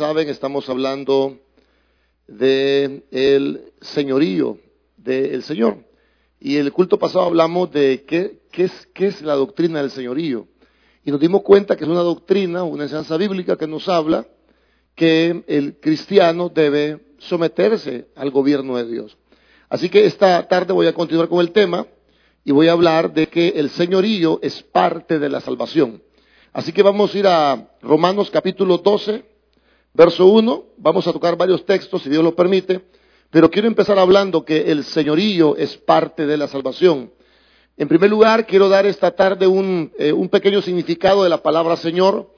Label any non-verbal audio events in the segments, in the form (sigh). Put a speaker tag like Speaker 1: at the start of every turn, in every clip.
Speaker 1: saben, estamos hablando del el señorío del Señor. Y el culto pasado hablamos de qué, qué, es, qué es la doctrina del señorío. Y nos dimos cuenta que es una doctrina, una enseñanza bíblica que nos habla que el cristiano debe someterse al gobierno de Dios. Así que esta tarde voy a continuar con el tema y voy a hablar de que el señorío es parte de la salvación. Así que vamos a ir a Romanos capítulo 12, verso 1. Vamos a tocar varios textos, si Dios lo permite, pero quiero empezar hablando que el señorío es parte de la salvación. En primer lugar, quiero dar esta tarde un, eh, pequeño significado de la palabra Señor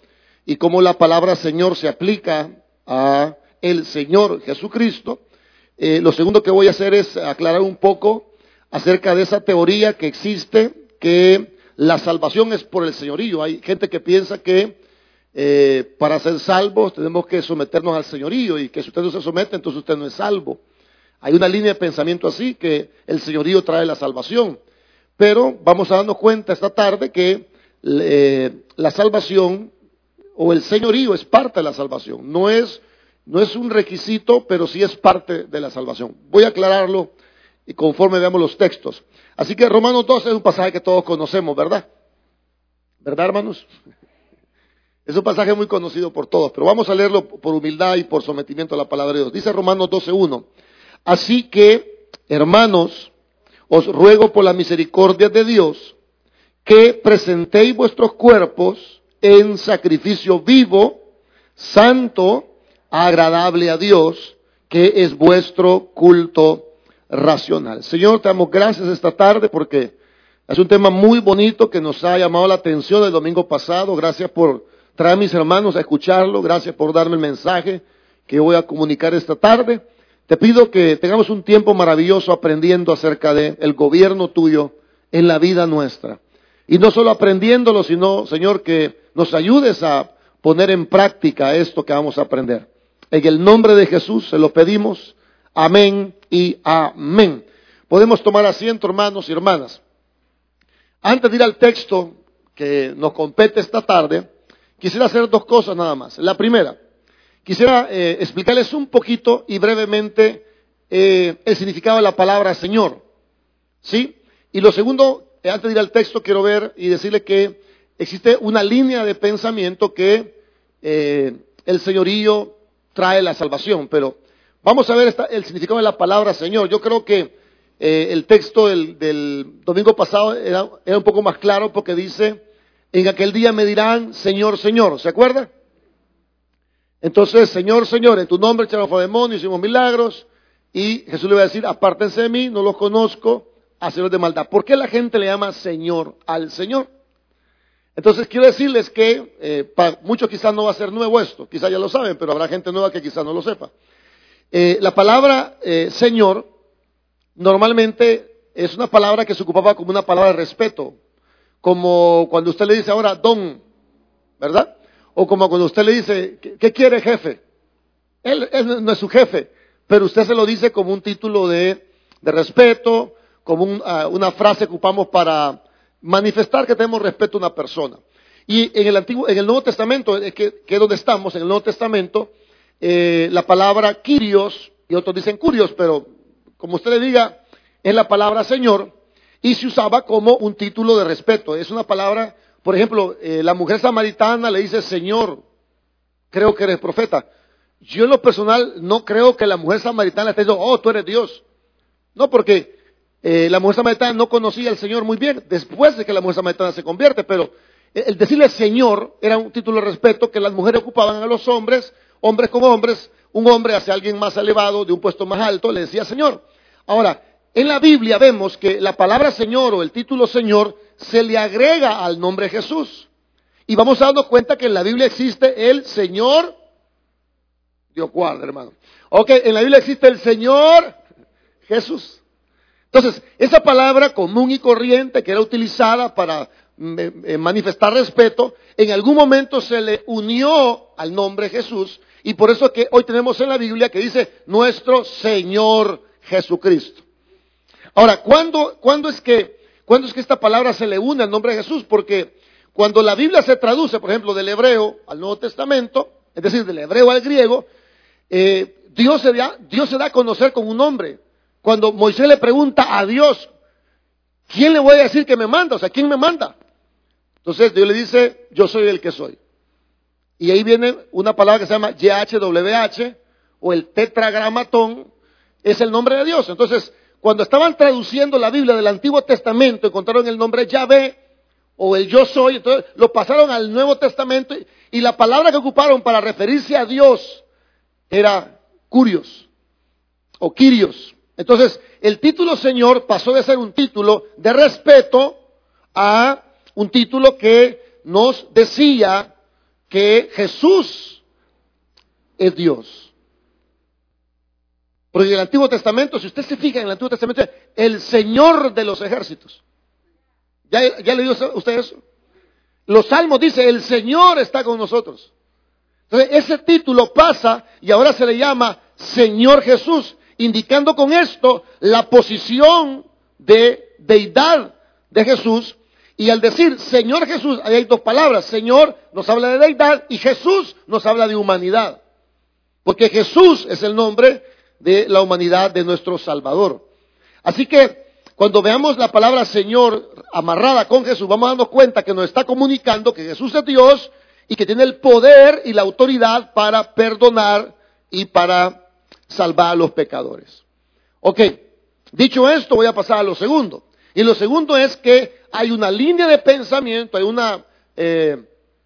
Speaker 1: y cómo la palabra Señor se aplica a el Señor Jesucristo. Eh, lo segundo que voy a hacer es aclarar un poco acerca de esa teoría que existe, que la salvación es por el señorío. Hay gente que piensa que eh, para ser salvos tenemos que someternos al señorío y que si usted no se somete, entonces usted no es salvo. Hay una línea de pensamiento así, que el señorío trae la salvación. Pero vamos a darnos cuenta esta tarde que la salvación o el señorío es parte de la salvación. No es, no es un requisito, pero sí es parte de la salvación. Voy a aclararlo y conforme veamos los textos. Así que Romanos 12 es un pasaje que todos conocemos, ¿verdad? ¿Verdad, hermanos? Es un pasaje muy conocido por todos, pero vamos a leerlo por humildad y por sometimiento a la palabra de Dios. Dice Romanos 12.1. Así que, hermanos, os ruego por la misericordia de Dios que presentéis vuestros cuerpos en sacrificio vivo, santo, agradable a Dios, que es vuestro culto racional. Señor, te damos gracias esta tarde porque es un tema muy bonito que nos ha llamado la atención el domingo pasado. Gracias por traer a mis hermanos a escucharlo. Gracias por darme el mensaje que voy a comunicar esta tarde. Te pido que tengamos un tiempo maravilloso aprendiendo acerca del el gobierno tuyo en la vida nuestra. Y no solo aprendiéndolo, sino, Señor, que nos ayudes a poner en práctica esto que vamos a aprender. En el nombre de Jesús se lo pedimos. Amén y amén. Podemos tomar asiento, hermanos y hermanas. Antes de ir al texto que nos compete esta tarde, quisiera hacer dos cosas nada más. La primera, quisiera eh, explicarles un poquito y brevemente eh, el significado de la palabra Señor. ¿Sí? Y lo segundo, eh, antes de ir al texto, quiero ver y decirle que existe una línea de pensamiento que el señorío trae la salvación, pero Vamos a ver el significado de la palabra Señor. Yo creo que el texto del, domingo pasado era, un poco más claro porque dice, en aquel día me dirán, Señor, Señor. ¿Se acuerda? Entonces, Señor, Señor, en tu nombre echamos fuera demonios, hicimos milagros. Y Jesús le va a decir, apártense de mí, no los conozco, hacedores de maldad. ¿Por qué la gente le llama Señor al Señor? Entonces quiero decirles que eh, para muchos quizás no va a ser nuevo esto, quizás ya lo saben, pero habrá gente nueva que quizás no lo sepa. Eh, la palabra eh, Señor normalmente es una palabra que se ocupaba como una palabra de respeto, como cuando usted le dice ahora don, ¿verdad? O como cuando usted le dice, ¿qué, quiere jefe? Él, no es su jefe, pero usted se lo dice como un título de, respeto, como ah, una frase que ocupamos para manifestar que tenemos respeto a una persona. Y en el antiguo, en el Nuevo Testamento, que, que es donde estamos, en el Nuevo Testamento, eh, la palabra Kyrios, y otros dicen Curios, pero como usted le diga, es la palabra Señor, y se usaba como un título de respeto. Es una palabra, por ejemplo, eh, la mujer samaritana le dice Señor, creo que eres profeta. Yo en lo personal no creo que la mujer samaritana esté diciendo, oh, tú eres Dios. No, porque eh, la mujer samaritana no conocía al Señor muy bien, después de que la mujer samaritana se convierte, pero el decirle Señor era un título de respeto que las mujeres ocupaban a los hombres hombres con hombres, un hombre hacia alguien más elevado, de un puesto más alto, le decía Señor. Ahora, en la Biblia vemos que la palabra Señor o el título Señor se le agrega al nombre Jesús. Y vamos darnos cuenta que en la Biblia existe el Señor. Dios guarda, hermano. Ok, en la Biblia existe el Señor Jesús. Entonces, esa palabra común y corriente que era utilizada para mm, eh, eh, manifestar respeto, en algún momento se le unió al nombre Jesús y por eso que hoy tenemos en la Biblia que dice nuestro Señor Jesucristo. Ahora, ¿cuándo, ¿cuándo, es que, ¿cuándo es que esta palabra se le une al nombre de Jesús? Porque cuando la Biblia se traduce, por ejemplo, del hebreo al Nuevo Testamento, es decir, del hebreo al griego, eh, Dios, se da, Dios se da a conocer con un nombre. Cuando Moisés le pregunta a Dios, ¿quién le voy a decir que me manda? O sea, ¿quién me manda? Entonces Dios le dice, yo soy el que soy. Y ahí viene una palabra que se llama YHWH o el tetragramatón, es el nombre de Dios. Entonces, cuando estaban traduciendo la Biblia del Antiguo Testamento, encontraron el nombre Yahvé o el yo soy, entonces lo pasaron al Nuevo Testamento y la palabra que ocuparon para referirse a Dios era curios o quirios. Entonces, el título Señor pasó de ser un título de respeto a un título que nos decía que Jesús es Dios. Porque en el Antiguo Testamento, si usted se fija en el Antiguo Testamento, el Señor de los ejércitos. ¿Ya, ya le digo usted eso? Los salmos dice, el Señor está con nosotros. Entonces, ese título pasa y ahora se le llama Señor Jesús, indicando con esto la posición de deidad de Jesús. Y al decir Señor Jesús, ahí hay dos palabras. Señor nos habla de deidad y Jesús nos habla de humanidad. Porque Jesús es el nombre de la humanidad de nuestro Salvador. Así que cuando veamos la palabra Señor amarrada con Jesús, vamos a darnos cuenta que nos está comunicando que Jesús es Dios y que tiene el poder y la autoridad para perdonar y para salvar a los pecadores. Ok, dicho esto, voy a pasar a lo segundo. Y lo segundo es que hay una línea de pensamiento, hay una eh,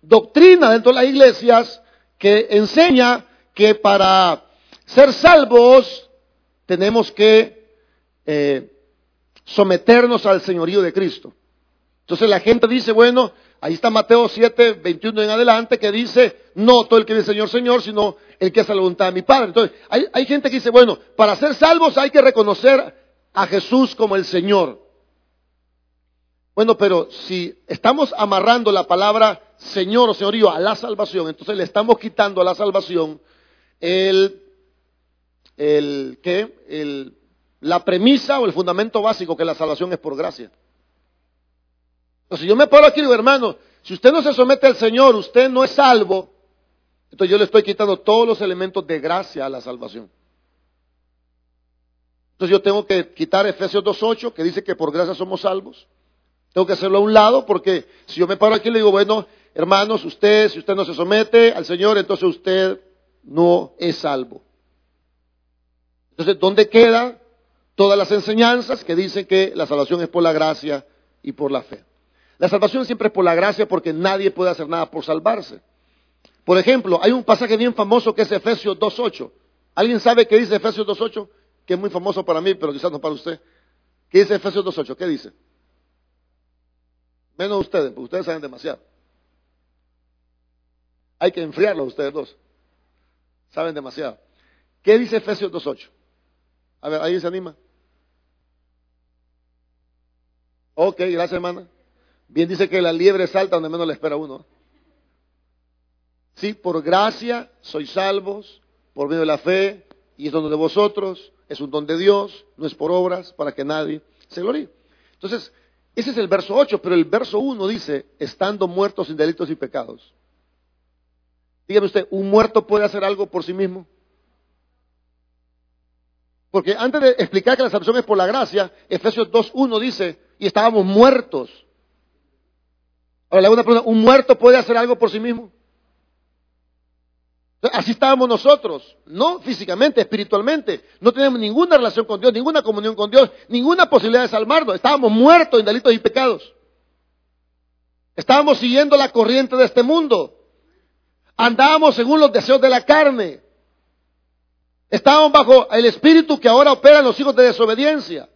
Speaker 1: doctrina dentro de las iglesias que enseña que para ser salvos tenemos que eh, someternos al señorío de Cristo. Entonces la gente dice, bueno, ahí está Mateo 7, 21 en adelante, que dice, no todo el que dice Señor, Señor, sino el que hace la voluntad de mi Padre. Entonces, hay, hay gente que dice, bueno, para ser salvos hay que reconocer a Jesús como el Señor. Bueno, pero si estamos amarrando la palabra Señor o Señorío a la salvación, entonces le estamos quitando a la salvación el, el, ¿qué? El, la premisa o el fundamento básico que la salvación es por gracia. Entonces yo me paro aquí y digo, hermano, si usted no se somete al Señor, usted no es salvo. Entonces yo le estoy quitando todos los elementos de gracia a la salvación. Entonces yo tengo que quitar Efesios 2.8, que dice que por gracia somos salvos. Tengo que hacerlo a un lado porque si yo me paro aquí y le digo, bueno, hermanos, usted, si usted no se somete al Señor, entonces usted no es salvo. Entonces, ¿dónde queda todas las enseñanzas que dicen que la salvación es por la gracia y por la fe. La salvación siempre es por la gracia porque nadie puede hacer nada por salvarse. Por ejemplo, hay un pasaje bien famoso que es Efesios 2.8. ¿Alguien sabe qué dice Efesios 2.8? Que es muy famoso para mí, pero quizás no para usted. ¿Qué dice Efesios 2.8? ¿Qué dice? Menos ustedes, porque ustedes saben demasiado. Hay que enfriarlo ustedes dos. Saben demasiado. ¿Qué dice Efesios 2.8? A ver, ¿alguien se anima? Ok, gracias hermana. Bien dice que la liebre salta donde menos le espera uno. Sí, por gracia sois salvos, por medio de la fe, y es don de vosotros, es un don de Dios, no es por obras, para que nadie se gloríe. Entonces, ese es el verso 8, pero el verso 1 dice, estando muertos sin delitos y pecados. Dígame usted, ¿un muerto puede hacer algo por sí mismo? Porque antes de explicar que la salvación es por la gracia, Efesios 2.1 dice, y estábamos muertos. Ahora le hago una pregunta, ¿un muerto puede hacer algo por sí mismo? Así estábamos nosotros, no físicamente, espiritualmente. No tenemos ninguna relación con Dios, ninguna comunión con Dios, ninguna posibilidad de salvarnos. Estábamos muertos en delitos y pecados. Estábamos siguiendo la corriente de este mundo. Andábamos según los deseos de la carne. Estábamos bajo el espíritu que ahora opera en los hijos de desobediencia.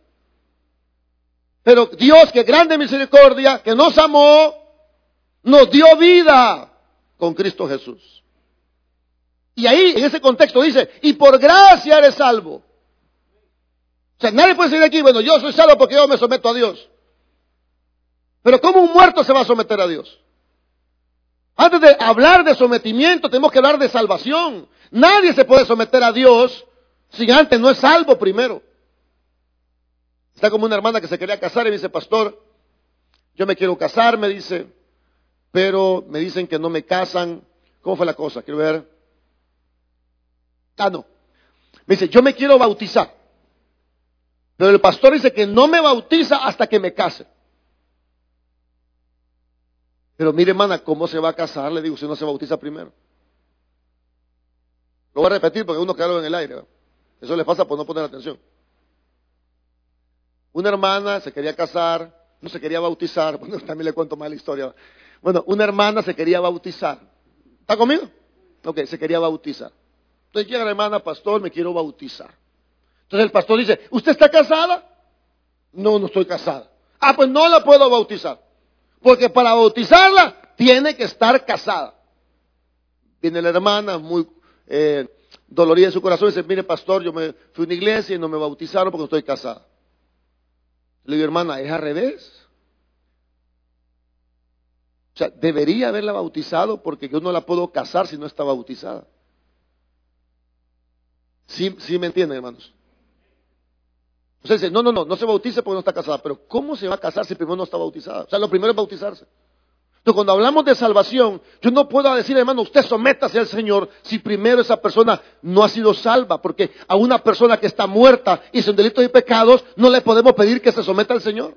Speaker 1: Pero Dios, que grande misericordia, que nos amó, nos dio vida con Cristo Jesús. Y ahí, en ese contexto, dice, y por gracia eres salvo. O sea, nadie puede decir aquí, bueno, yo soy salvo porque yo me someto a Dios. Pero ¿cómo un muerto se va a someter a Dios? Antes de hablar de sometimiento, tenemos que hablar de salvación. Nadie se puede someter a Dios si antes no es salvo primero. Está como una hermana que se quería casar y me dice, pastor, yo me quiero casar, me dice, pero me dicen que no me casan. ¿Cómo fue la cosa? Quiero ver. Ah, no. Me dice, yo me quiero bautizar. Pero el pastor dice que no me bautiza hasta que me case. Pero mire, hermana, ¿cómo se va a casar? Le digo, si no se bautiza primero. Lo voy a repetir porque uno queda en el aire. Eso le pasa por no poner atención. Una hermana se quería casar, no se quería bautizar. (laughs) Bueno, también le cuento más la historia. Bueno, una hermana se quería bautizar. ¿Está conmigo? Ok, se quería bautizar. Entonces llega la hermana, pastor, me quiero bautizar. Entonces el pastor dice, ¿usted está casada? No, no estoy casada. Ah, pues no la puedo bautizar. Porque para bautizarla tiene que estar casada. Viene la hermana muy eh, dolorida en su corazón y dice, mire pastor, yo me fui a una iglesia y no me bautizaron porque estoy casada. Le digo, hermana, es al revés. O sea, debería haberla bautizado porque yo no la puedo casar si no está bautizada. ¿Sí, sí me entienden, hermanos? Sea, dice, no, no, no, no se bautice porque no está casada. Pero ¿cómo se va a casar si primero no está bautizada? O sea, lo primero es bautizarse. Entonces, cuando hablamos de salvación, yo no puedo decir, hermano, usted sométase al Señor si primero esa persona no ha sido salva, porque a una persona que está muerta y sin delitos y pecados, no le podemos pedir que se someta al Señor.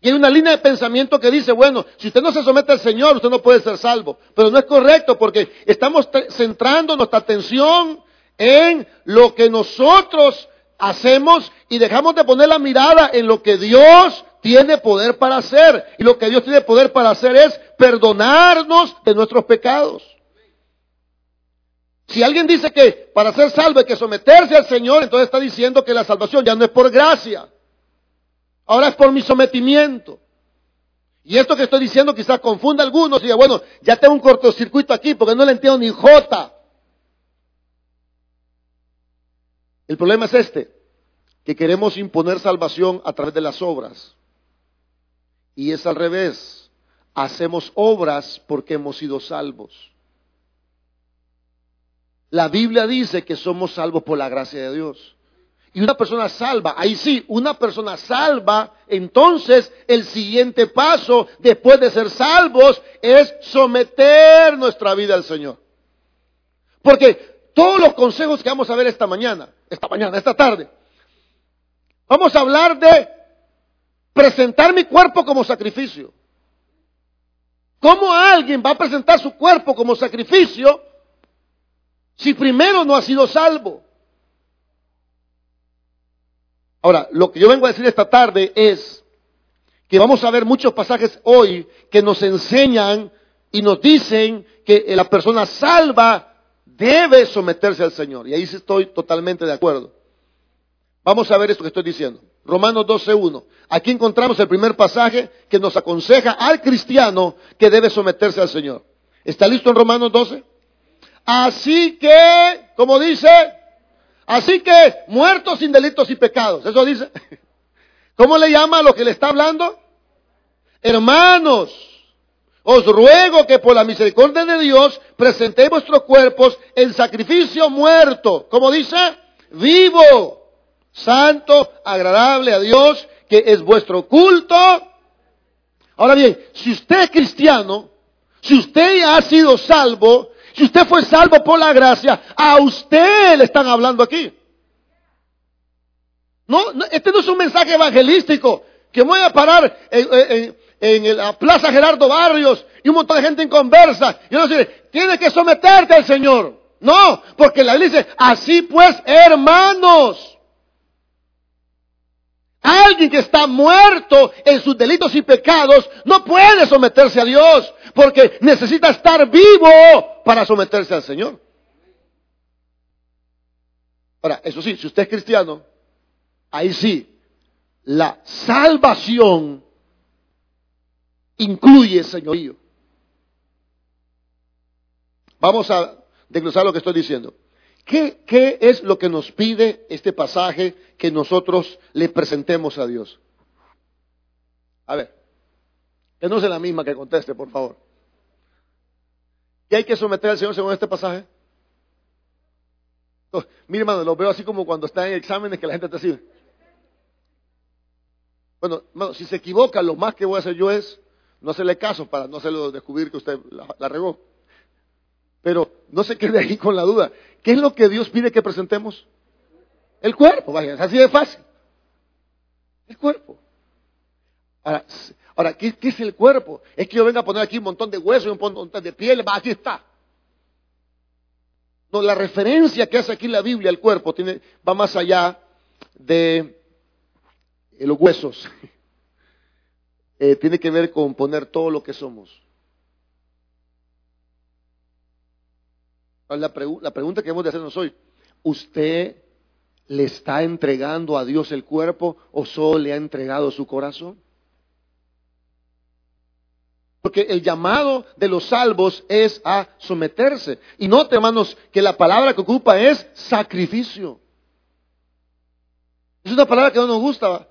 Speaker 1: Y hay una línea de pensamiento que dice, bueno, si usted no se somete al Señor, usted no puede ser salvo. Pero no es correcto porque estamos centrando nuestra atención en lo que nosotros hacemos y dejamos de poner la mirada en lo que Dios tiene poder para hacer. Y lo que Dios tiene poder para hacer es perdonarnos de nuestros pecados. Si alguien dice que para ser salvo hay que someterse al Señor, entonces está diciendo que la salvación ya no es por gracia. Ahora es por mi sometimiento. Y esto que estoy diciendo quizás confunda a algunos y diga, bueno, ya tengo un cortocircuito aquí porque no le entiendo ni jota. El problema es este, que queremos imponer salvación a través de las obras. Y es al revés. Hacemos obras porque hemos sido salvos. La Biblia dice que somos salvos por la gracia de Dios. Y una persona salva, ahí sí, una persona salva, entonces el siguiente paso después de ser salvos es someter nuestra vida al Señor. Porque todos los consejos que vamos a ver esta mañana esta mañana, esta tarde. Vamos a hablar de presentar mi cuerpo como sacrificio. ¿Cómo alguien va a presentar su cuerpo como sacrificio si primero no ha sido salvo? Ahora, lo que yo vengo a decir esta tarde es que vamos a ver muchos pasajes hoy que nos enseñan y nos dicen que la persona salva debe someterse al Señor. Y ahí sí estoy totalmente de acuerdo. Vamos a ver esto que estoy diciendo. Romanos 12.1. Aquí encontramos el primer pasaje que nos aconseja al cristiano que debe someterse al Señor. ¿Está listo en Romanos 12? Así que, como dice, así que muertos sin delitos y pecados. Eso dice. (laughs) ¿Cómo le llama a lo que le está hablando? Hermanos, os ruego que por la misericordia de Dios presentéis vuestros cuerpos en sacrificio muerto, como dice, vivo, santo, agradable a Dios, que es vuestro culto. Ahora bien, si usted es cristiano, si usted ha sido salvo, si usted fue salvo por la gracia, a usted le están hablando aquí. No, este no es un mensaje evangelístico que voy a parar en la Plaza Gerardo Barrios y un montón de gente en conversa. Y uno dice, tienes que someterte al Señor. No, porque la Biblia dice, así pues, hermanos. Alguien que está muerto en sus delitos y pecados no puede someterse a Dios porque necesita estar vivo para someterse al Señor. Ahora, eso sí, si usted es cristiano, ahí sí, la salvación incluye señorío. Vamos a desglosar lo que estoy diciendo. ¿Qué, ¿Qué, es lo que nos pide este pasaje que nosotros le presentemos a Dios? A ver, que no sea la misma que conteste, por favor. ¿Qué hay que someter al Señor según este pasaje? Oh, mire, hermano, lo veo así como cuando está en exámenes que la gente te sigue. Bueno, hermano, si se equivoca, lo más que voy a hacer yo es no hacerle caso para no hacerlo descubrir que usted la, regó. Pero no se quede ahí con la duda. ¿Qué es lo que Dios pide que presentemos? El cuerpo, vaya, es así de fácil. El cuerpo. Ahora, ¿qué, es el cuerpo? Es que yo venga a poner aquí un montón de huesos y un montón de piel, va, aquí está. No, la referencia que hace aquí la Biblia al cuerpo tiene, va más allá de los huesos. Eh, tiene que ver con poner todo lo que somos. La, la pregunta que hemos de hacernos hoy, ¿usted le está entregando a Dios el cuerpo o solo le ha entregado su corazón? Porque el llamado de los salvos es a someterse. Y note, hermanos, que la palabra que ocupa es sacrificio. Es una palabra que no nos gusta.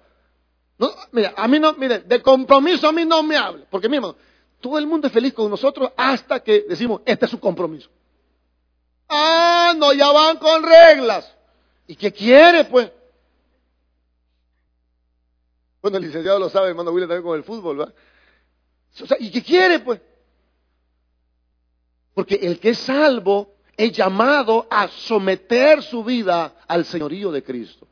Speaker 1: Mira, a mí no, mire, de compromiso a mí no me hable. Porque, mismo, todo el mundo es feliz con nosotros hasta que decimos, este es su compromiso. Ah, no, ya van con reglas. ¿Y qué quiere, pues? Bueno, el licenciado lo sabe, hermano William, también con el fútbol, ¿verdad? ¿Y qué quiere, pues? Porque el que es salvo es llamado a someter su vida al señorío de Cristo.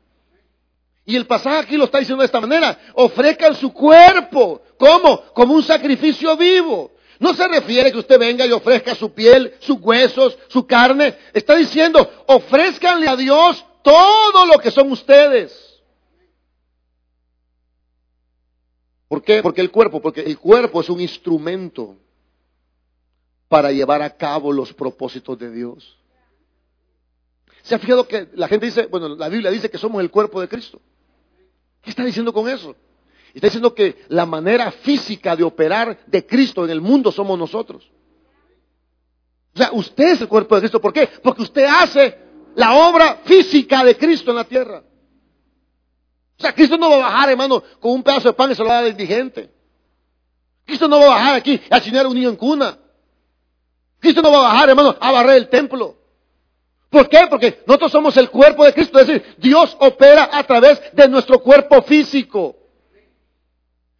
Speaker 1: Y el pasaje aquí lo está diciendo de esta manera. Ofrezcan su cuerpo. ¿Cómo? Como un sacrificio vivo. No se refiere que usted venga y ofrezca su piel, sus huesos, su carne. Está diciendo, ofrezcanle a Dios todo lo que son ustedes. ¿Por qué? Porque el cuerpo, porque el cuerpo es un instrumento para llevar a cabo los propósitos de Dios. ¿Se ha fijado que la gente dice, bueno, la Biblia dice que somos el cuerpo de Cristo? ¿Qué está diciendo con eso? Está diciendo que la manera física de operar de Cristo en el mundo somos nosotros. O sea, usted es el cuerpo de Cristo. ¿Por qué? Porque usted hace la obra física de Cristo en la tierra. O sea, Cristo no va a bajar, hermano, con un pedazo de pan y se lo va indigente. Cristo no va a bajar aquí a chinear a un niño en cuna. Cristo no va a bajar, hermano, a barrer el templo. ¿Por qué? Porque nosotros somos el cuerpo de Cristo. Es decir, Dios opera a través de nuestro cuerpo físico.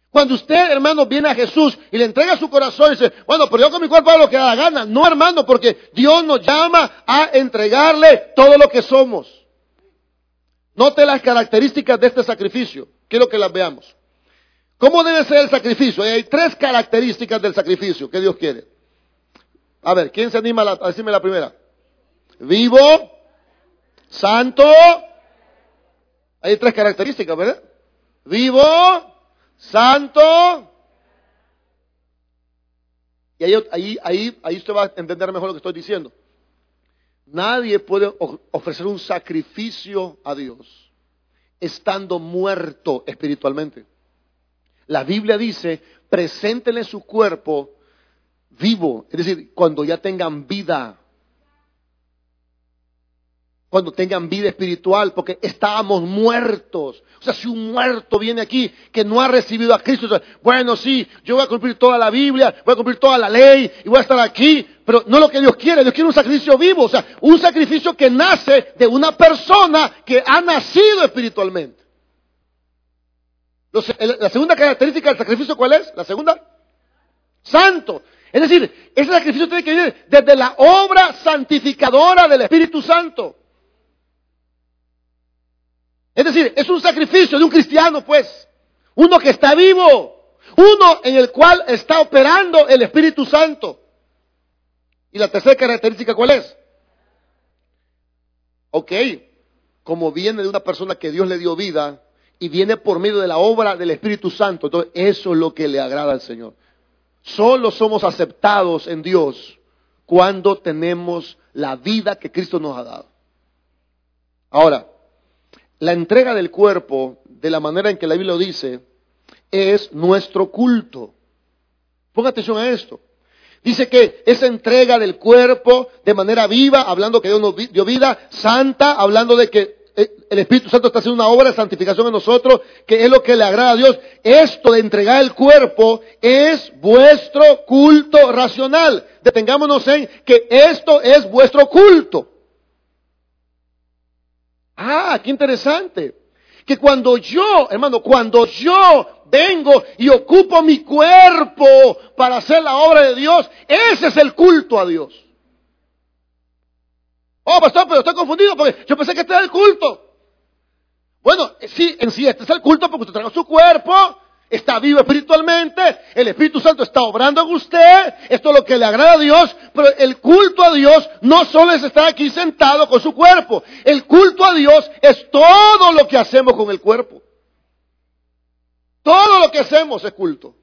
Speaker 1: Cuando usted, hermano, viene a Jesús y le entrega su corazón y dice, bueno, pero yo con mi cuerpo hago lo que da la gana. No, hermano, porque Dios nos llama a entregarle todo lo que somos. Note las características de este sacrificio. Quiero que las veamos. ¿Cómo debe ser el sacrificio? Hay tres características del sacrificio que Dios quiere. A ver, ¿quién se anima a decirme la primera? Vivo, santo. Hay tres características, ¿verdad? Vivo, santo. Y ahí, ahí, ahí, usted va a entender mejor lo que estoy diciendo. Nadie puede ofrecer un sacrificio a Dios estando muerto espiritualmente. La Biblia dice, preséntenle su cuerpo vivo, es decir, cuando ya tengan vida cuando tengan vida espiritual, porque estábamos muertos. O sea, si un muerto viene aquí que no ha recibido a Cristo, bueno, sí, yo voy a cumplir toda la Biblia, voy a cumplir toda la ley y voy a estar aquí, pero no lo que Dios quiere, Dios quiere un sacrificio vivo, o sea, un sacrificio que nace de una persona que ha nacido espiritualmente. La segunda característica del sacrificio, ¿cuál es? La segunda, santo. Es decir, ese sacrificio tiene que venir desde la obra santificadora del Espíritu Santo. Es decir, es un sacrificio de un cristiano, pues. Uno que está vivo. Uno en el cual está operando el Espíritu Santo. Y la tercera característica, ¿cuál es? Ok, como viene de una persona que Dios le dio vida y viene por medio de la obra del Espíritu Santo, entonces eso es lo que le agrada al Señor. Solo somos aceptados en Dios cuando tenemos la vida que Cristo nos ha dado. Ahora, la entrega del cuerpo, de la manera en que la Biblia lo dice, es nuestro culto. Ponga atención a esto. Dice que esa entrega del cuerpo de manera viva, hablando que Dios nos dio vida, santa, hablando de que eh, el Espíritu Santo está haciendo una obra de santificación en nosotros, que es lo que le agrada a Dios. Esto de entregar el cuerpo es vuestro culto racional. Detengámonos en que esto es vuestro culto. Ah, qué interesante. Que cuando yo, hermano, cuando yo vengo y ocupo mi cuerpo para hacer la obra de Dios, ese es el culto a Dios. Oh, pastor, pero estoy confundido porque yo pensé que este era el culto. Bueno, sí, en sí, este es el culto porque usted trajo su cuerpo, está vivo espiritualmente, el Espíritu Santo está obrando en usted, esto es lo que le agrada a Dios, pero el culto a Dios no solo es estar aquí sentado con su cuerpo, el culto a Dios es todo lo que hacemos con el cuerpo. Todo lo que hacemos es culto.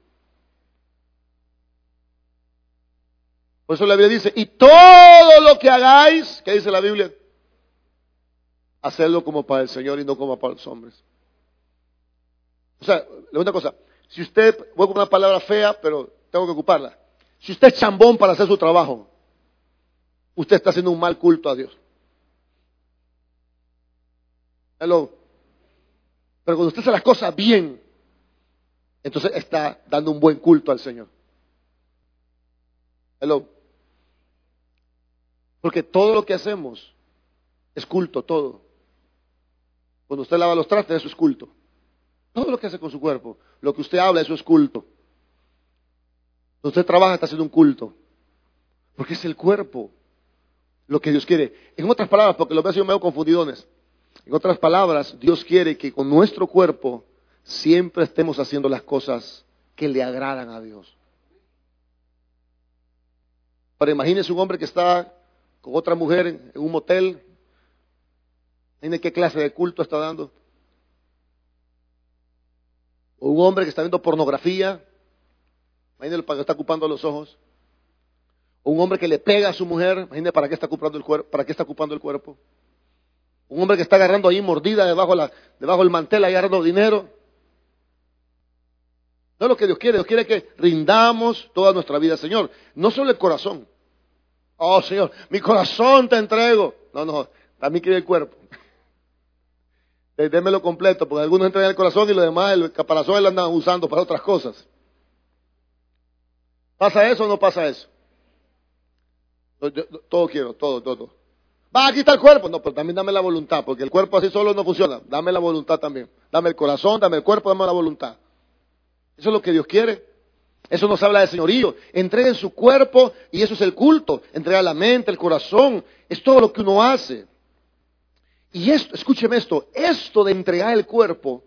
Speaker 1: Por eso la Biblia dice, y todo lo que hagáis, ¿qué dice la Biblia? Hacerlo como para el Señor y no como para los hombres. O sea, una cosa, si usted, voy con una palabra fea, pero tengo que ocuparla. Si usted es chambón para hacer su trabajo, usted está haciendo un mal culto a Dios. Hello. Pero cuando usted hace las cosas bien, entonces está dando un buen culto al Señor. Hello. Porque todo lo que hacemos es culto, todo. Cuando usted lava los trastes, eso es culto. Todo lo que hace con su cuerpo, lo que usted habla, eso es culto. Usted trabaja, está haciendo un culto. Porque es el cuerpo lo que Dios quiere. En otras palabras, porque lo veo yo medio confundidones. En otras palabras, Dios quiere que con nuestro cuerpo siempre estemos haciendo las cosas que le agradan a Dios. Ahora imagínese un hombre que está con otra mujer en un motel. Dime qué clase de culto está dando. O un hombre que está viendo pornografía. Imagínese para qué está ocupando los ojos. O un hombre que le pega a su mujer. Imagínese para qué está ocupando el cuerpo. Para qué está ocupando el cuerpo. Un hombre que está agarrando ahí mordida debajo, la, debajo del mantel, agarrando dinero. No es lo que Dios quiere. Dios quiere que rindamos toda nuestra vida, Señor. No solo el corazón. Oh Señor, mi corazón te entrego. No, no, también quiere el cuerpo. Démelo completo, porque algunos entregan el corazón y los demás el caparazón lo andan usando para otras cosas. ¿Pasa eso o no pasa eso? todo quiero, todo, todo, Va, aquí está el cuerpo. No, pero también dame la voluntad, porque el cuerpo así solo no funciona. Dame la voluntad también. Dame el corazón, dame el cuerpo, dame la voluntad. Eso es lo que Dios quiere. Eso nos habla de señorío. Entreguen su cuerpo y eso es el culto. Entrega la mente, el corazón. Es todo lo que uno hace. Y esto, escúcheme esto, esto de entregar el cuerpo,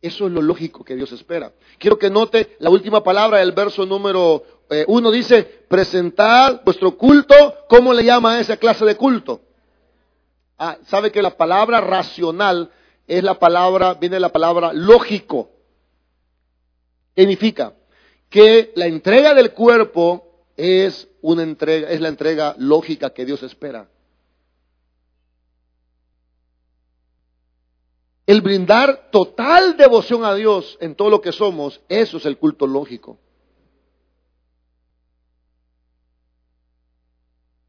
Speaker 1: eso es lo lógico que Dios espera. Quiero que note la última palabra del verso número eh, uno. Dice, presentad vuestro culto. ¿Cómo le llama a esa clase de culto? Ah, sabe que la palabra racional es la palabra, viene la palabra lógico significa que la entrega del cuerpo es una entrega, es la entrega lógica que Dios espera. El brindar total devoción a Dios en todo lo que somos, eso es el culto lógico.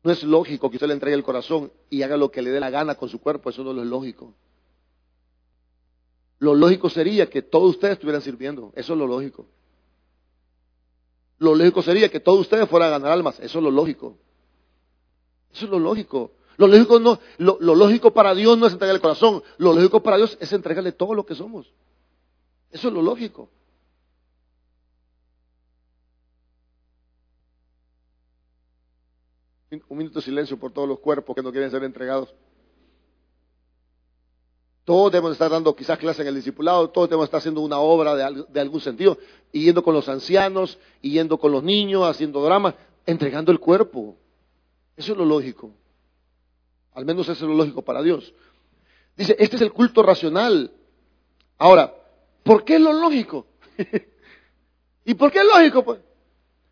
Speaker 1: No es lógico que usted le entregue el corazón y haga lo que le dé la gana con su cuerpo, eso no es lógico. Lo lógico sería que todos ustedes estuvieran sirviendo. Eso es lo lógico. Lo lógico sería que todos ustedes fueran a ganar almas. Eso es lo lógico. Eso es lo lógico. Lo lógico, no, lo, lógico para Dios no es entregarle el corazón. Lo lógico para Dios es entregarle todo lo que somos. Eso es lo lógico. Un minuto de silencio por todos los cuerpos que no quieren ser entregados. Todos debemos estar dando quizás clase en el discipulado, todos debemos estar haciendo una obra de, algún sentido, yendo con los ancianos, yendo con los niños, haciendo drama, entregando el cuerpo. Eso es lo lógico. Al menos eso es lo lógico para Dios. Dice, este es el culto racional. Ahora, ¿por qué es lo lógico? (laughs) ¿Y por qué es lógico? Pues?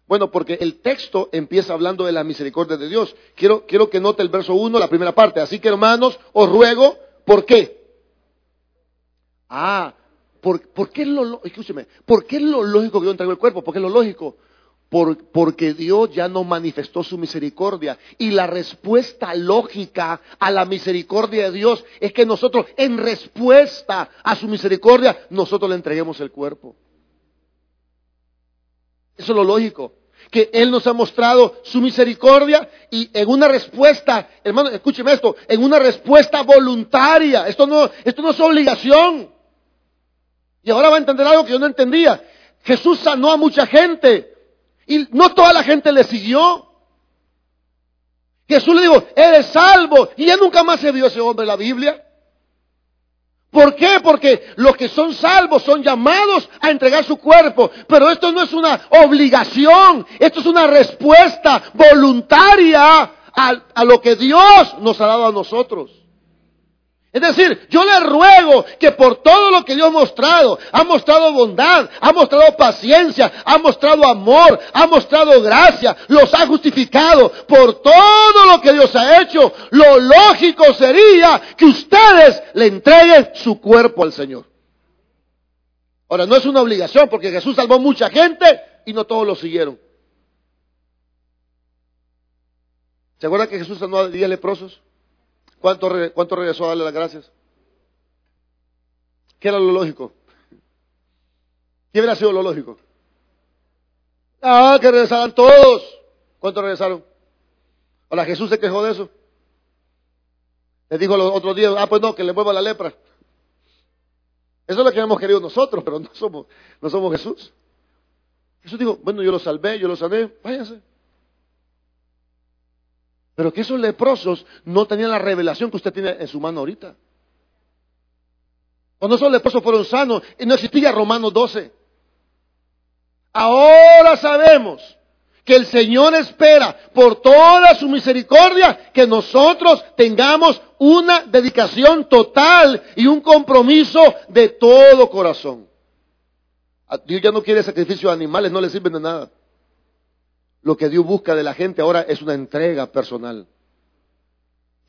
Speaker 1: Bueno, porque el texto empieza hablando de la misericordia de Dios. Quiero, quiero que note el verso 1, la primera parte. Así que hermanos, os ruego, ¿por qué? Ah, ¿por, qué, es lo, escúcheme, ¿por qué es lo lógico que yo entrego el cuerpo? ¿Por qué es lo lógico? Porque Dios ya no manifestó su misericordia. Y la respuesta lógica a la misericordia de Dios es que nosotros, en respuesta a su misericordia, nosotros le entreguemos el cuerpo. Eso es lo lógico. Que Él nos ha mostrado su misericordia y en una respuesta, hermano, escúcheme esto, en una respuesta voluntaria. Esto no, esto no es obligación. Y ahora va a entender algo que yo no entendía. Jesús sanó a mucha gente y no toda la gente le siguió. Jesús le dijo, eres salvo. Y ya nunca más se vio ese hombre en la Biblia. ¿Por qué? Porque los que son salvos son llamados a entregar su cuerpo. Pero esto no es una obligación, esto es una respuesta voluntaria a, a lo que Dios nos ha dado a nosotros. Es decir, yo le ruego que por todo lo que Dios ha mostrado, ha mostrado bondad, ha mostrado paciencia, ha mostrado amor, ha mostrado gracia, los ha justificado por todo lo que Dios ha hecho, lo lógico sería que ustedes le entreguen su cuerpo al Señor. Ahora, no es una obligación porque Jesús salvó mucha gente y no todos lo siguieron. ¿Se acuerda que Jesús sanó a 10 leprosos? ¿Cuánto, ¿Cuánto regresó a darle las gracias? ¿Qué era lo lógico? ¿Qué hubiera sido lo lógico? Ah, que regresaran todos. ¿Cuántos regresaron? Ahora Jesús se quejó de eso. Le dijo los otros días, ah, pues no, que le mueva la lepra. Eso es lo que hemos querido nosotros, pero no somos, no somos Jesús. Jesús dijo, bueno, yo lo salvé, yo lo sané, váyanse. Pero que esos leprosos no tenían la revelación que usted tiene en su mano ahorita. Cuando esos leprosos fueron sanos, y no existía Romanos 12. Ahora sabemos que el Señor espera por toda su misericordia que nosotros tengamos una dedicación total y un compromiso de todo corazón. Dios ya no quiere sacrificios de animales, no le sirven de nada. Lo que Dios busca de la gente ahora es una entrega personal.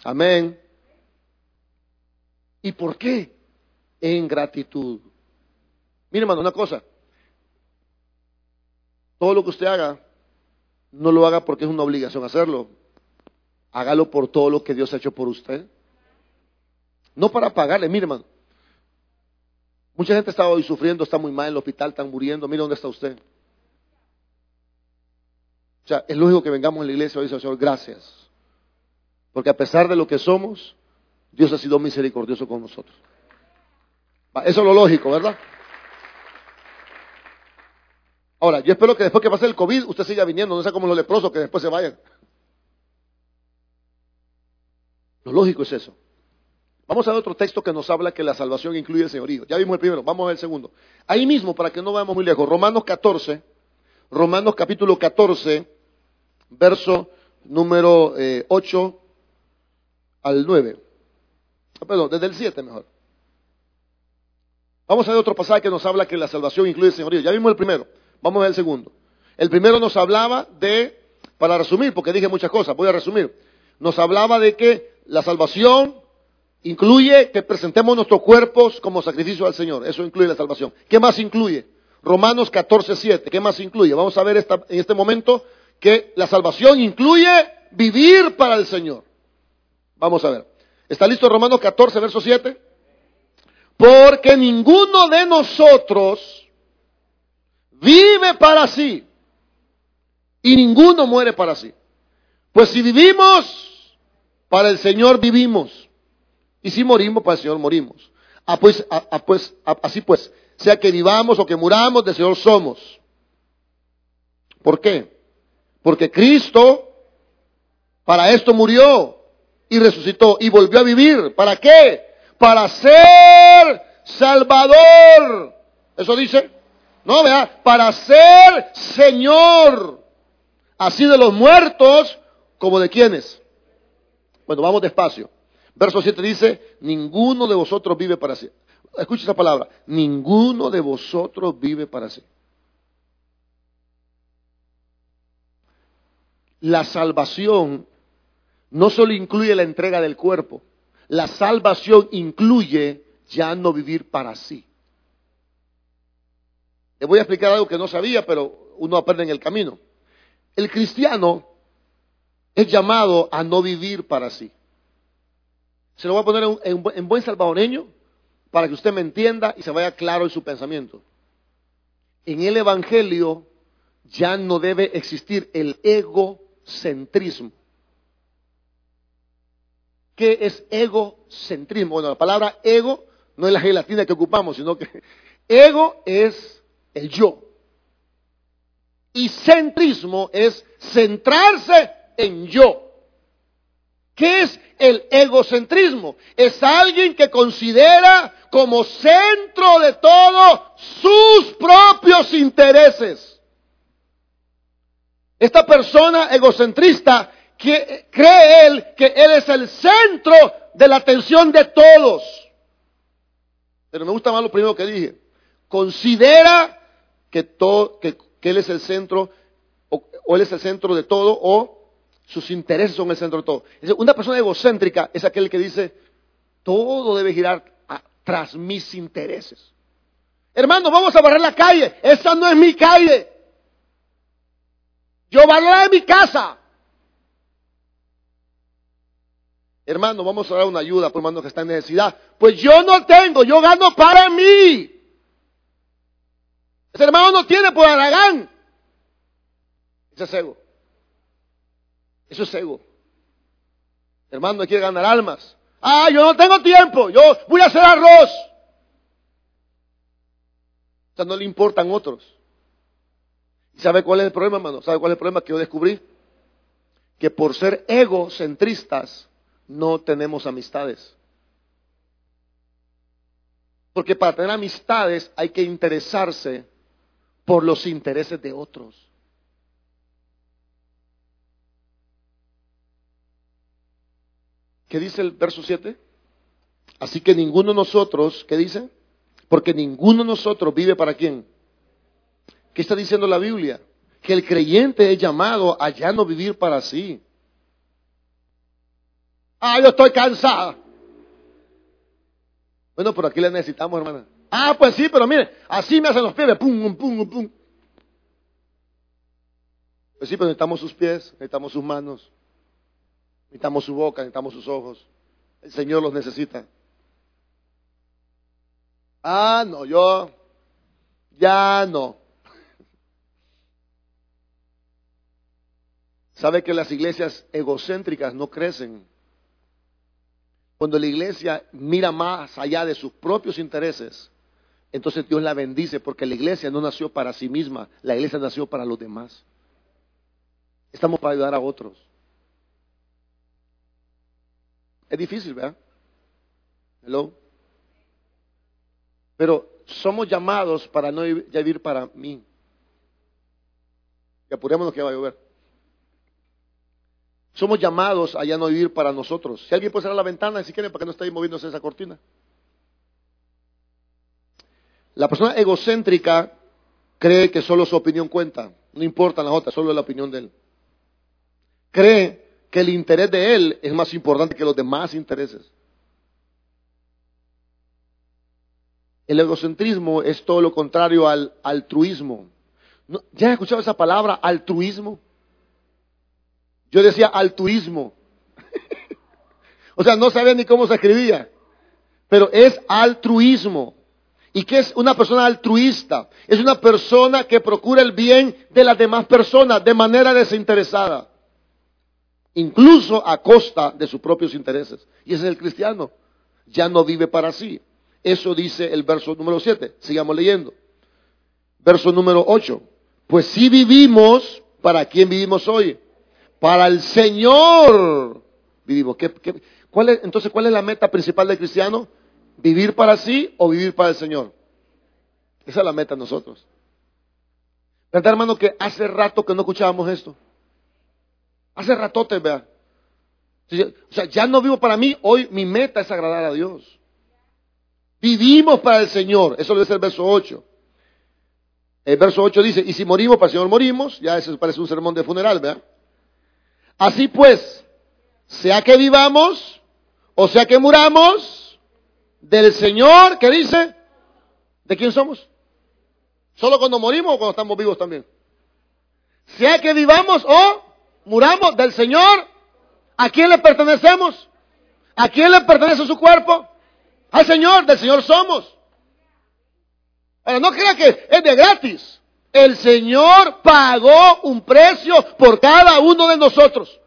Speaker 1: Amén. ¿Y por qué? En gratitud. Mire, hermano, una cosa. Todo lo que usted haga, no lo haga porque es una obligación hacerlo. Hágalo por todo lo que Dios ha hecho por usted. No para pagarle, mire, hermano. Mucha gente está hoy sufriendo, está muy mal en el hospital, están muriendo. Mire dónde está usted. Sea, es lógico que vengamos a la iglesia y dice, Señor, gracias. Porque a pesar de lo que somos, Dios ha sido misericordioso con nosotros. Eso es lo lógico, ¿verdad? Ahora, yo espero que después que pase el COVID, usted siga viniendo, no sea como los leprosos que después se vayan. Lo lógico es eso. Vamos a ver otro texto que nos habla que la salvación incluye el señorío. Ya vimos el primero, vamos a ver el segundo. Ahí mismo, para que no vayamos muy lejos, Romanos 14, Romanos capítulo 14, verso número 8 eh, al 9. Ah, perdón, desde el 7 mejor. Vamos a ver otro pasaje que nos habla que la salvación incluye el señorío. Ya vimos el primero, vamos a ver el segundo. El primero nos hablaba de, para resumir, porque dije muchas cosas, voy a resumir. Nos hablaba de que la salvación incluye que presentemos nuestros cuerpos como sacrificio al Señor. Eso incluye la salvación. ¿Qué más incluye? Romanos 14, 7. ¿Qué más incluye? Vamos a ver esta, en este momento que la salvación incluye vivir para el Señor. Vamos a ver. ¿Está listo Romanos 14, verso 7? Porque ninguno de nosotros vive para sí y ninguno muere para sí. Pues si vivimos, para el Señor vivimos. Y si morimos, para el Señor morimos. Ah, pues, ah, ah, pues así pues, sea que vivamos o que muramos, del Señor somos. ¿Por qué? Porque Cristo para esto murió y resucitó y volvió a vivir. ¿Para qué? Para ser Salvador. ¿Eso dice? No, vea, para ser Señor. Así de los muertos como de quienes. Bueno, vamos despacio. Verso 7 dice, ninguno de vosotros vive para sí escucha esa palabra, ninguno de vosotros vive para sí. La salvación no solo incluye la entrega del cuerpo, la salvación incluye ya no vivir para sí. Le voy a explicar algo que no sabía, pero uno aprende en el camino. El cristiano es llamado a no vivir para sí. Se lo voy a poner en, en buen salvadoreño para que usted me entienda y se vaya claro en su pensamiento. En el Evangelio ya no debe existir el egocentrismo. ¿Qué es egocentrismo? Bueno, la palabra ego no es la gelatina que ocupamos, sino que (laughs) ego es el yo. Y centrismo es centrarse en yo. ¿Qué es el egocentrismo? Es alguien que considera como centro de todo sus propios intereses. Esta persona egocentrista que, cree él que él es el centro de la atención de todos. Pero me gusta más lo primero que dije. Considera que, todo, que, él es el centro, o, o él es el centro de todo, o sus intereses son el centro de todo. Una persona egocéntrica es aquel que dice, todo debe girar tras mis intereses. Hermano, vamos a barrer la calle. Esa no es mi calle. Yo barreré mi casa. Hermano, vamos a dar una ayuda por hermano que está en necesidad. Pues yo no tengo, yo gano para mí. Ese hermano no tiene por Aragán. Ese es ego. Eso es ego. Hermano, no quiere ganar almas. Ah, yo no tengo tiempo, yo voy a hacer arroz. O sea, no le importan otros. ¿Y sabe cuál es el problema, hermano? ¿Sabe cuál es el problema que yo descubrí? Que por ser egocentristas no tenemos amistades. Porque para tener amistades hay que interesarse por los intereses de otros. ¿Qué dice el verso 7? Así que ninguno de nosotros, ¿qué dice? Porque ninguno de nosotros vive para quién. ¿Qué está diciendo la Biblia? Que el creyente es llamado a ya no vivir para sí. Ah, yo estoy cansada. Bueno, pero aquí le necesitamos, hermana. Ah, pues sí, pero mire, así me hacen los pies, pum, pum, pum. Pues sí, pero necesitamos sus pies, necesitamos sus manos. Necesitamos su boca, necesitamos sus ojos. El Señor los necesita. Ah, no, yo ya no. ¿Sabe que las iglesias egocéntricas no crecen? Cuando la iglesia mira más allá de sus propios intereses, entonces Dios la bendice porque la iglesia no nació para sí misma, la iglesia nació para los demás. Estamos para ayudar a otros. Es difícil, ¿verdad? Hello. Pero somos llamados para no vivir para mí. Y apurémonos que va a llover. Somos llamados a ya no vivir para nosotros. Si alguien puede cerrar la ventana, si quieren, para que no esté moviéndose esa cortina. La persona egocéntrica cree que solo su opinión cuenta. No importa las otras, solo la opinión de él. Cree que el interés de él es más importante que los demás intereses. El egocentrismo es todo lo contrario al altruismo. ¿Ya has escuchado esa palabra, altruismo? Yo decía altruismo. (laughs) o sea, no sabía ni cómo se escribía. Pero es altruismo. ¿Y qué es una persona altruista? Es una persona que procura el bien de las demás personas de manera desinteresada incluso a costa de sus propios intereses. Y ese es el cristiano. Ya no vive para sí. Eso dice el verso número 7. Sigamos leyendo. Verso número 8. Pues si vivimos, ¿para quién vivimos hoy? Para el Señor vivimos. cuál es, entonces, ¿cuál es la meta principal del cristiano? ¿Vivir para sí o vivir para el Señor? Esa es la meta de nosotros. ¿Verdad, hermano, que hace rato que no escuchábamos esto? Hace ratote, vea. O sea, ya no vivo para mí, hoy mi meta es agradar a Dios. Vivimos para el Señor, eso lo dice el verso 8. El verso 8 dice, y si morimos para el Señor morimos, ya eso parece un sermón de funeral, ¿verdad? Así pues, sea que vivamos o sea que muramos, del Señor, ¿qué dice? ¿De quién somos? ¿Solo cuando morimos o cuando estamos vivos también? Sea que vivamos o muramos del Señor, ¿a quién le pertenecemos? ¿A quién le pertenece su cuerpo? Al Señor, del Señor somos. Ahora, no crea que es de gratis. El Señor pagó un precio por cada uno de nosotros.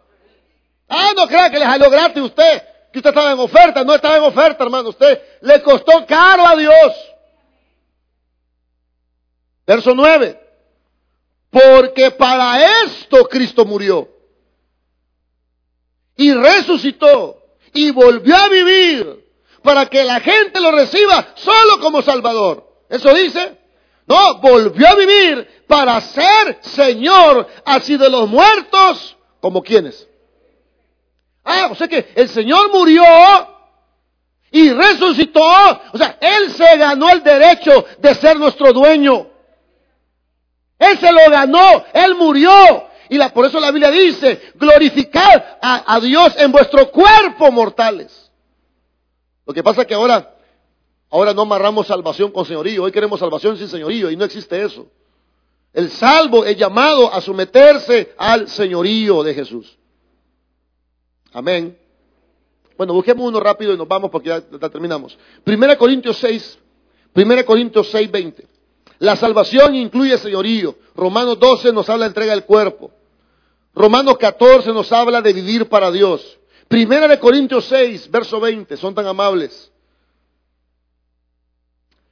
Speaker 1: Ah, no crea que le salió gratis usted, que usted estaba en oferta. No estaba en oferta, hermano. Usted le costó caro a Dios. Verso 9. Porque para esto Cristo murió y resucitó y volvió a vivir para que la gente lo reciba solo como Salvador. ¿Eso dice? Volvió a vivir para ser Señor así de los muertos como quienes. Ah, o sea que el Señor murió y resucitó. O sea, Él se ganó el derecho de ser nuestro dueño. Él se lo ganó, Él murió. Y la, por eso la Biblia dice, glorificad a, a Dios en vuestro cuerpo mortales. Lo que pasa es que ahora, ahora no amarramos salvación con señorío, hoy queremos salvación sin señorío y no existe eso. El salvo es llamado a someterse al señorío de Jesús. Amén. Bueno, busquemos uno rápido y nos vamos porque ya, terminamos. Primera Corintios 6, Primera Corintios 6, 20. La salvación incluye señorío. Romanos 12 nos habla de entrega del cuerpo. Romanos 14 nos habla de vivir para Dios. Primera de Corintios 6, verso 20, son tan amables.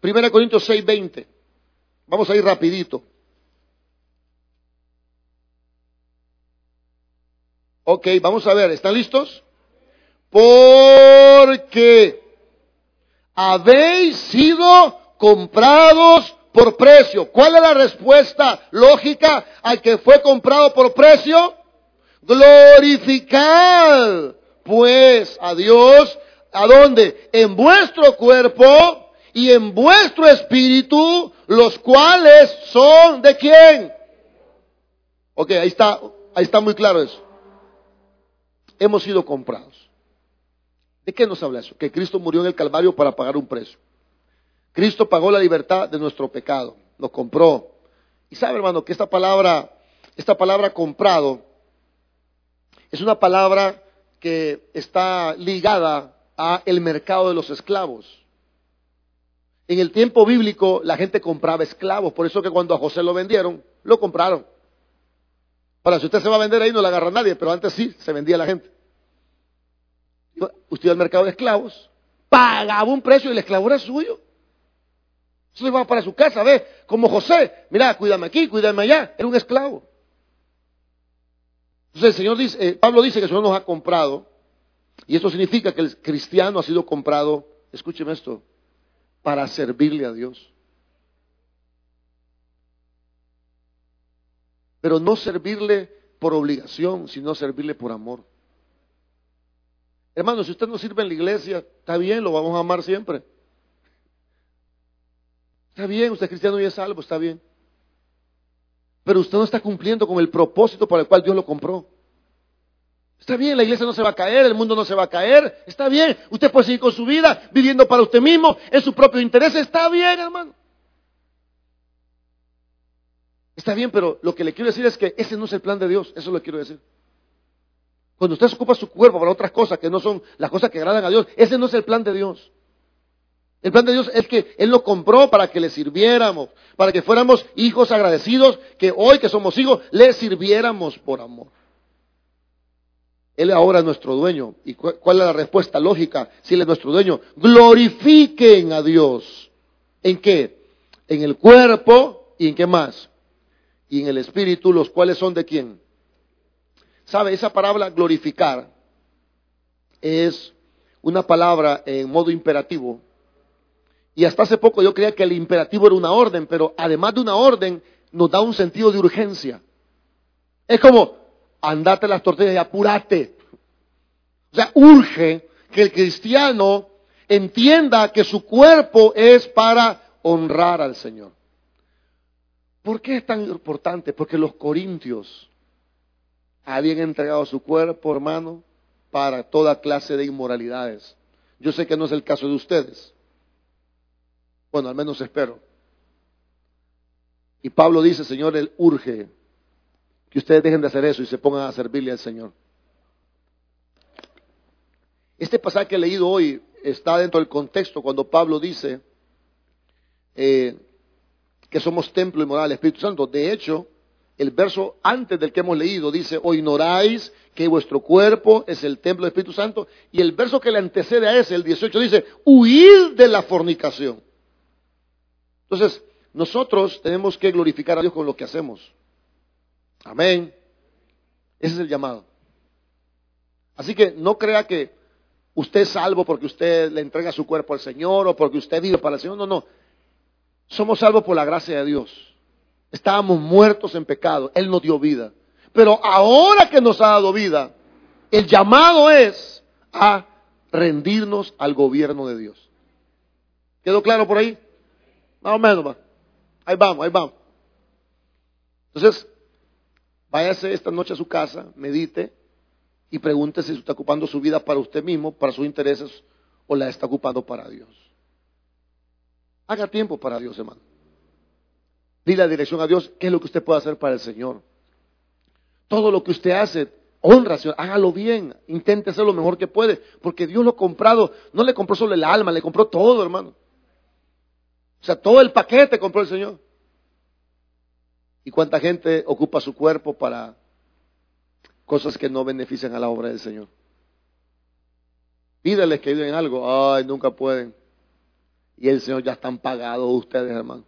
Speaker 1: Primera de Corintios 6, 20. Vamos a ir rapidito. Ok, vamos a ver, ¿están listos? Porque habéis sido comprados por precio. ¿Cuál es la respuesta lógica al que fue comprado por precio? Glorificar pues a Dios, ¿a dónde? En vuestro cuerpo y en vuestro espíritu, los cuales son de quién? Ok, ahí está, ahí está muy claro eso. Hemos sido comprados. ¿De qué nos habla eso? Que Cristo murió en el Calvario para pagar un precio. Cristo pagó la libertad de nuestro pecado, lo compró. Y sabe, hermano, que esta palabra, esta palabra comprado, es una palabra que está ligada a el mercado de los esclavos. En el tiempo bíblico la gente compraba esclavos, por eso que cuando a José lo vendieron, lo compraron. Ahora, si usted se va a vender ahí no le agarra nadie, pero antes sí se vendía la gente. Usted iba al mercado de esclavos, pagaba un precio y el esclavo era suyo. Se iba para su casa, ve, como José, mira, cuídame aquí, cuídame allá, era un esclavo. Entonces el Señor dice, eh, Pablo dice que el Señor nos ha comprado, y esto significa que el cristiano ha sido comprado, escúcheme esto, para servirle a Dios. Pero no servirle por obligación, sino servirle por amor. Hermano, si usted no sirve en la iglesia, está bien, lo vamos a amar siempre. Está bien, usted es cristiano y es salvo, está bien. Pero usted no está cumpliendo con el propósito para el cual Dios lo compró. Está bien, la iglesia no se va a caer, el mundo no se va a caer. Está bien, usted puede seguir con su vida, viviendo para usted mismo, en su propio interés. Está bien, hermano. Está bien, pero lo que le quiero decir es que ese no es el plan de Dios. Eso lo quiero decir. Cuando usted ocupa su cuerpo para otras cosas que no son las cosas que agradan a Dios, ese no es el plan de Dios. El plan de Dios es que Él lo compró para que le sirviéramos, para que fuéramos hijos agradecidos, que hoy que somos hijos, le sirviéramos por amor. Él ahora es nuestro dueño. ¿Y cuál es la respuesta lógica? Si Él es nuestro dueño, glorifiquen a Dios. ¿En qué? En el cuerpo y en qué más? Y en el espíritu, los cuales son de quién? ¿Sabe? Esa palabra glorificar es una palabra en modo imperativo y hasta hace poco yo creía que el imperativo era una orden, pero además de una orden, nos da un sentido de urgencia. Es como, andate las tortillas y apúrate. O sea, urge que el cristiano entienda que su cuerpo es para honrar al Señor. ¿Por qué es tan importante? Porque los corintios habían entregado su cuerpo, hermano, para toda clase de inmoralidades. Yo sé que no es el caso de ustedes. Bueno, al menos espero. Y Pablo dice, Señor, Él urge que ustedes dejen de hacer eso y se pongan a servirle al Señor. Este pasaje que he leído hoy está dentro del contexto cuando Pablo dice eh, que somos templo y moral del Espíritu Santo. De hecho, el verso antes del que hemos leído dice, o ignoráis que vuestro cuerpo es el templo del Espíritu Santo. Y el verso que le antecede a ese, el 18, dice, huid de la fornicación. Entonces, nosotros tenemos que glorificar a Dios con lo que hacemos. Amén. Ese es el llamado. Así que no crea que usted es salvo porque usted le entrega su cuerpo al Señor o porque usted vive para el Señor. No, no. Somos salvos por la gracia de Dios. Estábamos muertos en pecado. Él nos dio vida. Pero ahora que nos ha dado vida, el llamado es a rendirnos al gobierno de Dios. ¿Quedó claro por ahí? Más o menos, va. Ahí vamos, ahí vamos. Entonces, váyase esta noche a su casa, medite y pregúntese si está ocupando su vida para usted mismo, para sus intereses, o la está ocupando para Dios. Haga tiempo para Dios, hermano. Dile la dirección a Dios, qué es lo que usted puede hacer para el Señor. Todo lo que usted hace, honra, Señor, hágalo bien, intente hacer lo mejor que puede, porque Dios lo ha comprado, no le compró solo el alma, le compró todo, hermano. O sea, todo el paquete compró el Señor. ¿Y cuánta gente ocupa su cuerpo para cosas que no benefician a la obra del Señor? Pídales que ayuden en algo. Ay, nunca pueden. Y el Señor ya están pagados ustedes, hermano.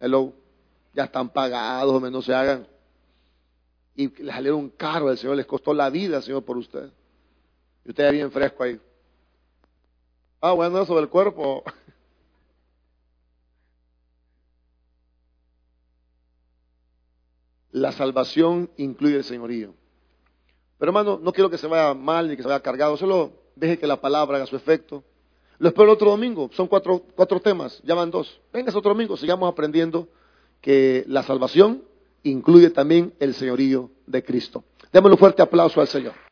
Speaker 1: Hello. Ya están pagados, no se hagan. Y les salieron caro al Señor, les costó la vida, Señor, por usted. Y usted ya bien fresco ahí. Ah, bueno, sobre el cuerpo. La salvación incluye el señorío. Pero hermano, no quiero que se vaya mal ni que se vaya cargado, solo deje que la palabra haga su efecto. Lo espero el otro domingo, son cuatro, cuatro temas, ya van dos. Venga otro domingo, sigamos aprendiendo que la salvación incluye también el señorío de Cristo. Démosle un fuerte aplauso al Señor.